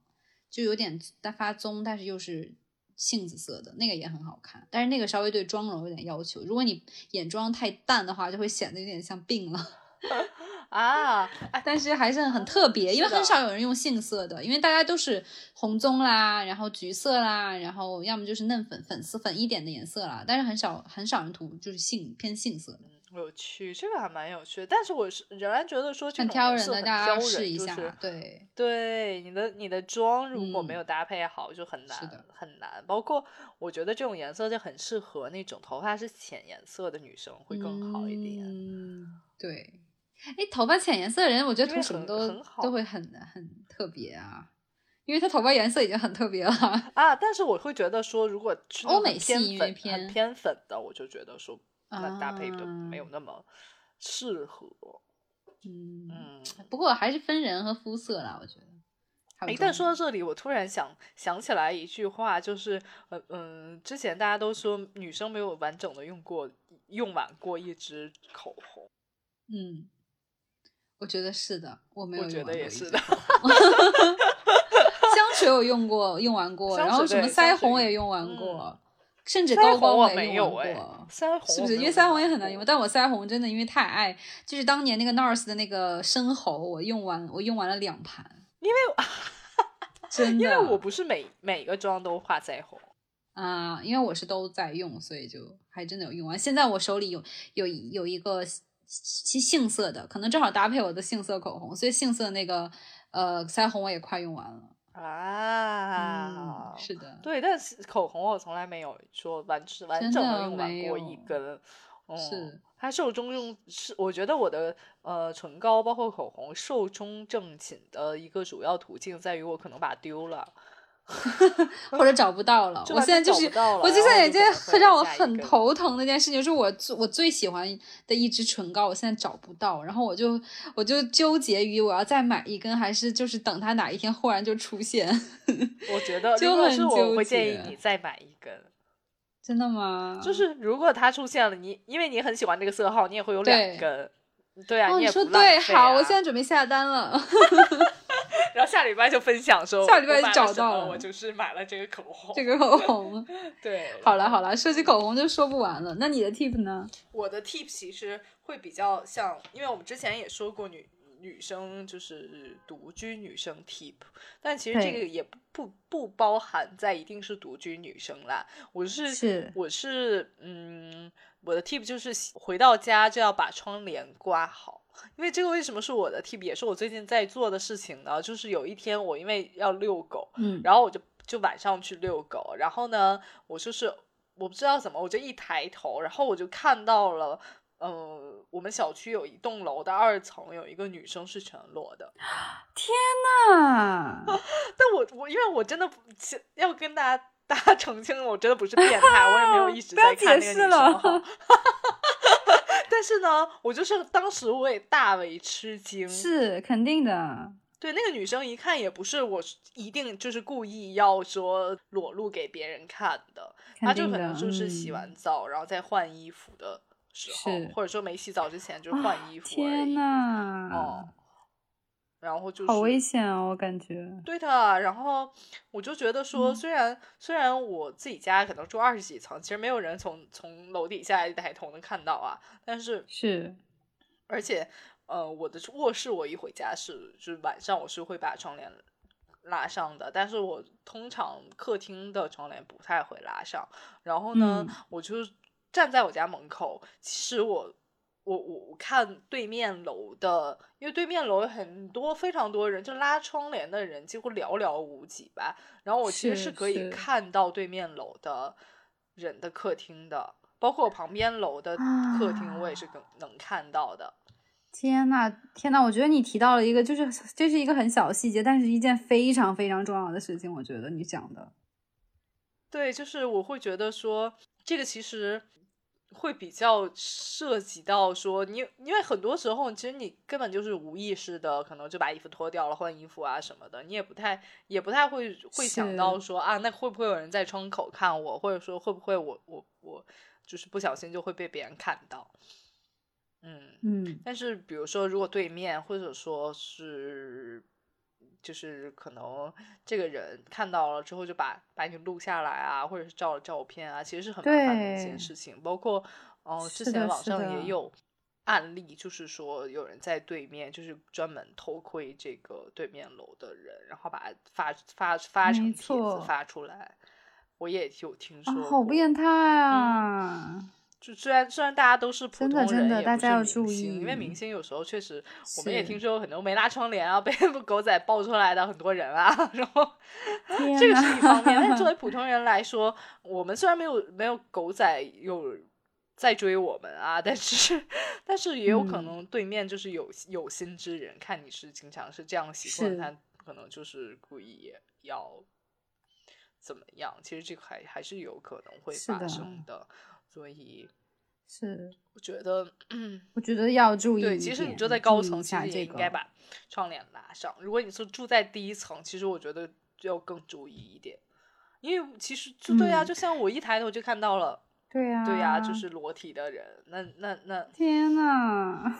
就有点带发棕，但是又是杏子色的那个也很好看，但是那个稍微对妆容有点要求，如果你眼妆太淡的话，就会显得有点像病了。[LAUGHS] [LAUGHS] 啊，哎，但是还是很特别，因为很少有人用杏色的，因为大家都是红棕啦，然后橘色啦，然后要么就是嫩粉粉丝粉一点的颜色啦，但是很少很少人涂就是杏偏杏色的，有趣，这个还蛮有趣的。但是我是仍然觉得说这很挑人的，大家试一下。就是对，对你的你的妆如果没嗯有搭配好，就很难是的很难。包括我觉得这种颜色就很适合那种头发是浅颜色的女生会更好一点。嗯，对。哎，头发浅颜色的人，我觉得涂什么都很好都会很很特别啊，因为他头发颜色已经很特别了。[LAUGHS] 啊，但是我会觉得说，如果欧美系偏粉、因为偏偏粉的，我就觉得说那搭配就没有啊那么适合。嗯，嗯，不过还是分人和肤色啦，我觉得。哎，但说到这里，我突然想想起来一句话，就是，呃嗯、之前大家都说女生没有完整的用过用完过一支口红，嗯，我觉得是的，我没有我觉得也是的。[LAUGHS] 香水我用过，用完过，然后什么腮红我也用完嗯过，甚至高光我也用过。，腮红是不是？因为腮红也很难用，但我腮红真的因为太爱，就是当年那个 NARS 的那个深喉，我用完我用完了两盘，因为 [LAUGHS] 真的，因为我不是每每个妆都画腮红，啊，因为我是都在用，所以就还真的有用完。现在我手里有有有一个杏杏色的，可能正好搭配我的杏色口红，所以杏色那个呃腮红我也快用完了。啊嗯，，是的，对，但是口红我从来没有说完完整的的用完过一根。嗯，是它寿终用是，我觉得我的呃唇膏包括口红寿终正寝的一个主要途径在于我可能把它丢了，[LAUGHS] 或者找不到了。我现在就是，我现在已经让我很头疼的一件事情，就是我最我最喜欢的一支唇膏，我现在找不到，然后我就我就纠结于我要再买一根，还是就是等它哪一天忽然就出现。我觉 [LAUGHS] 得，就很纠结。我会建议你再买一根。真的吗？就是如果它出现了，你因为你很喜欢这个色号，你也会有两根。对啊，你说对，好，我现在准备下单了。[LAUGHS] 然后下礼拜就分享说，下礼拜就找到了，我就是买了这个口红。这个口红，对，好了好了，说起口红就说不完了。那你的 tip 呢？我的 tip 其实会比较像，因为我们之前也说过女女生就是独居女生 tip，但其实这个也不不不包含在一定是独居女生啦。我是是我是嗯。我的 tip 就是回到家就要把窗帘挂好，因为这个为什么是我的 tip，也是我最近在做的事情呢？就是有一天我因为要遛狗，嗯，然后我就就晚上去遛狗，然后呢，我就是我不知道怎么，我就一抬头，然后我就看到了，呃，我们小区有一栋楼的二层有一个女生是全裸的，天呐！[LAUGHS] 但我我因为我真的要跟大家。大家澄清，我真的不是变态，我也没有一直在看那个女生。[LAUGHS] 但是呢，我就是当时我也大为吃惊，是肯定的。对，那个女生一看也不是我一定就是故意要说裸露给别人看的，她就可能就是洗完澡然后再换衣服的时候，或者说没洗澡之前就换衣服天呐！哦。然后就是好危险啊，我感觉。对的，然后我就觉得说，虽然虽然我自己家可能住二十几层，其实没有人从从楼底下一抬头能看到啊，但是是，而且呃，我的卧室我一回家是就是晚上我是会把窗帘拉上的，但是我通常客厅的窗帘不太会拉上。然后呢，我就站在我家门口，其实我。我我我看对面楼的，因为对面楼有很多非常多人，就拉窗帘的人几乎寥寥无几吧。然后我其实是可以看到对面楼的人的客厅的，包括我旁边楼的客厅，我也是能能看到的。天呐，天呐！我觉得你提到了一个，就是这是一个很小细节，但是一件非常非常重要的事情。我觉得你讲的，对，就是我会觉得说这个其实。会比较涉及到说，你因为很多时候其实你根本就是无意识的，可能就把衣服脱掉了换衣服啊什么的，你也不太也不太会会想到说啊，那会不会有人在窗口看我，或者说会不会我我我就是不小心就会被别人看到，嗯嗯，但是比如说如果对面或者说是。就是可能这个人看到了之后就把把你录下来啊，或者是照了照片啊，其实是很麻烦的一件事情。包括，哦，之前网上也有案例，就是说有人在对面，就是专门偷窥这个对面楼的人，然后把发发发成帖子发出来。我也有听说，好变态啊！[LAUGHS] 就虽然虽然大家都是普通人，真的大家要注意，因为明星有时候确实，我们也听说很多没拉窗帘啊，[LAUGHS] 被狗仔爆出来的很多人啊，然后这个是一方面。但作为普通人来说，我们虽然没有没有狗仔有在追我们啊，但是但是也有可能对面就是有有心之人，看你是经常是这样习惯，他可能就是故意要怎么样。其实这个还还是有可能会发生的。所以是，我觉得，嗯，我觉得要注意。对，其实你住在高层，其实也应该把窗帘拉上。如果你是住在第一层，其实我觉得要更注意一点，因为其实就对呀，就像我一抬头就看到了，对呀，对呀，就是裸体的人，那那那，天呐，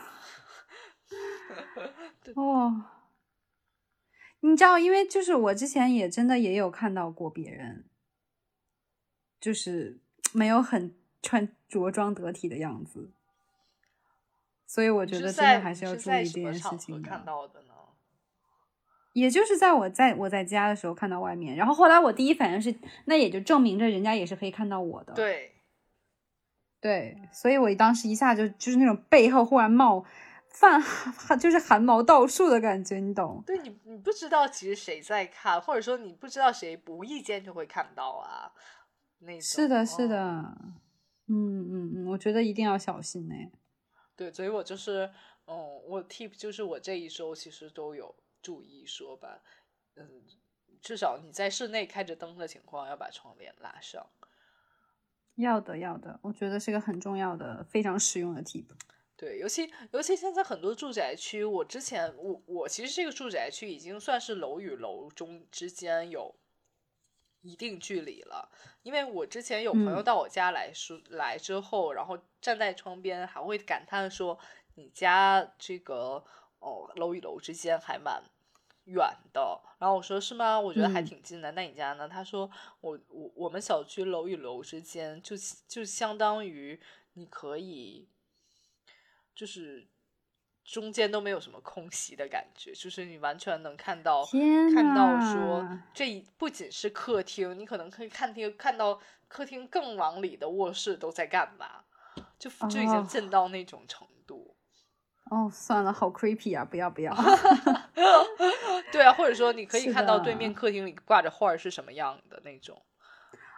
哦，你知道，因为就是我之前也真的也有看到过别人，就是没有很。穿着装得体的样子，所以我觉得真的还是要注意这件事情的。看到的呢，也就是在我在我在家的时候看到外面，然后后来我第一反应是，那也就证明着人家也是可以看到我的。对，对，所以我当时一下就就是那种背后忽然冒泛 [LAUGHS] 就是汗毛倒竖的感觉，你懂？对你，你不知道其实谁在看，或者说你不知道谁无意间就会看到啊，那是的，是的。嗯嗯嗯，我觉得一定要小心呢。对，所以我就是，嗯，我 tip 就是我这一周其实都有注意说吧，嗯，至少你在室内开着灯的情况，要把窗帘拉上。要的，要的，我觉得是个很重要的、非常实用的 tip。对，尤其尤其现在很多住宅区，我之前我我其实这个住宅区已经算是楼与楼中之间有一定距离了，因为我之前有朋友嗯到我家来说、来之后，然后站在窗边还会感叹说，你家这个哦楼与楼之间还蛮远的，然后我说是吗？我觉得还嗯挺近的。那你家呢？他说我我我们小区楼与楼之间就就相当于你可以，就是中间都没有什么空隙的感觉，就是你完全能看到看到说这不仅是客厅，你可能可以看厅看到客厅更往里的卧室都在干嘛，就就已经哦近到那种程度。[LAUGHS] 哦，算了，好 creepy 啊！不要不要。[LAUGHS] 对啊，或者说你可以看到对面客厅里挂着画是什么样的那种，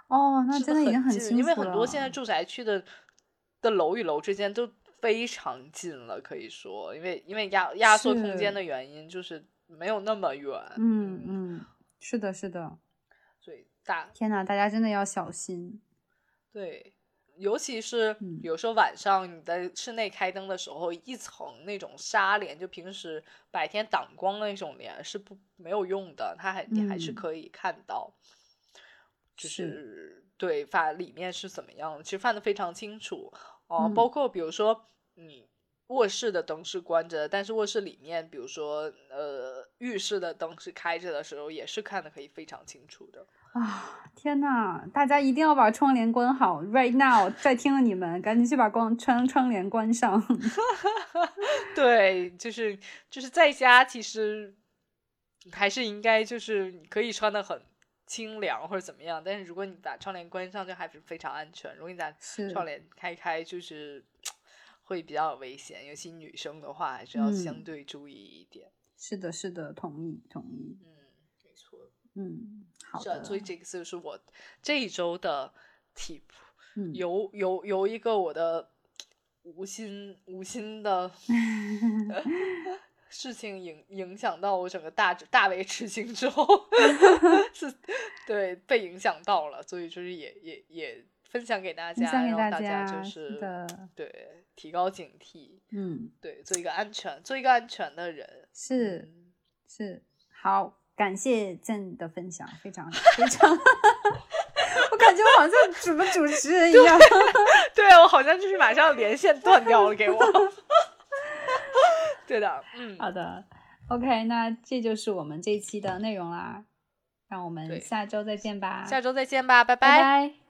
哦，那真的已经很近因为很多现在住宅区的的楼与楼之间都非常近了，可以说，因为因为压压缩空间的原因，就是没有那么远。嗯嗯，是的，是的。所以大天呐，大家真的要小心。对，尤其是嗯有时候晚上你在室内开灯的时候，一层那种纱帘，就平时白天挡光的那种帘是不没有用的，它还你还是嗯可以看到，就是是对发里面是怎么样的，其实看得非常清楚哦、嗯包括比如说你。卧室的灯是关着的，但是卧室里面，比如说，呃，浴室的灯是开着的时候，也是看的可以非常清楚的。啊，天呐，大家一定要把窗帘关好，right now，在听的你们赶紧去把光窗窗帘关上。[LAUGHS] 对，就是就是在家，其实还是应该就是你可以穿的很清凉或者怎么样，但是如果你把窗帘关上，就还是非常安全。如果你把窗帘开开，就是会比较有危险，尤其女生的话，还是要相嗯对注意一点。是的，是的，同意，同意。嗯，没错。嗯，好的。所以这个就是我这一周的 tip，嗯，由由由一个我的无心无心的 [LAUGHS] 事情影影响到我整个大大为吃惊之后，[LAUGHS] 是对被影响到了，所以就是也也也分享给大家，让大家，就是，对提高警惕，嗯，对做一个安全做一个安全的人，是嗯是，好，感谢朕的分享，非常 [LAUGHS] 非常，[LAUGHS] 我感觉我好像什么主持人一样。对我好像就是马上连线断掉了，给我。[LAUGHS] 对的，[LAUGHS] 嗯，好的，OK，那这就是我们这期的内容啦，让我们下周再见吧，下周再见吧，拜。拜拜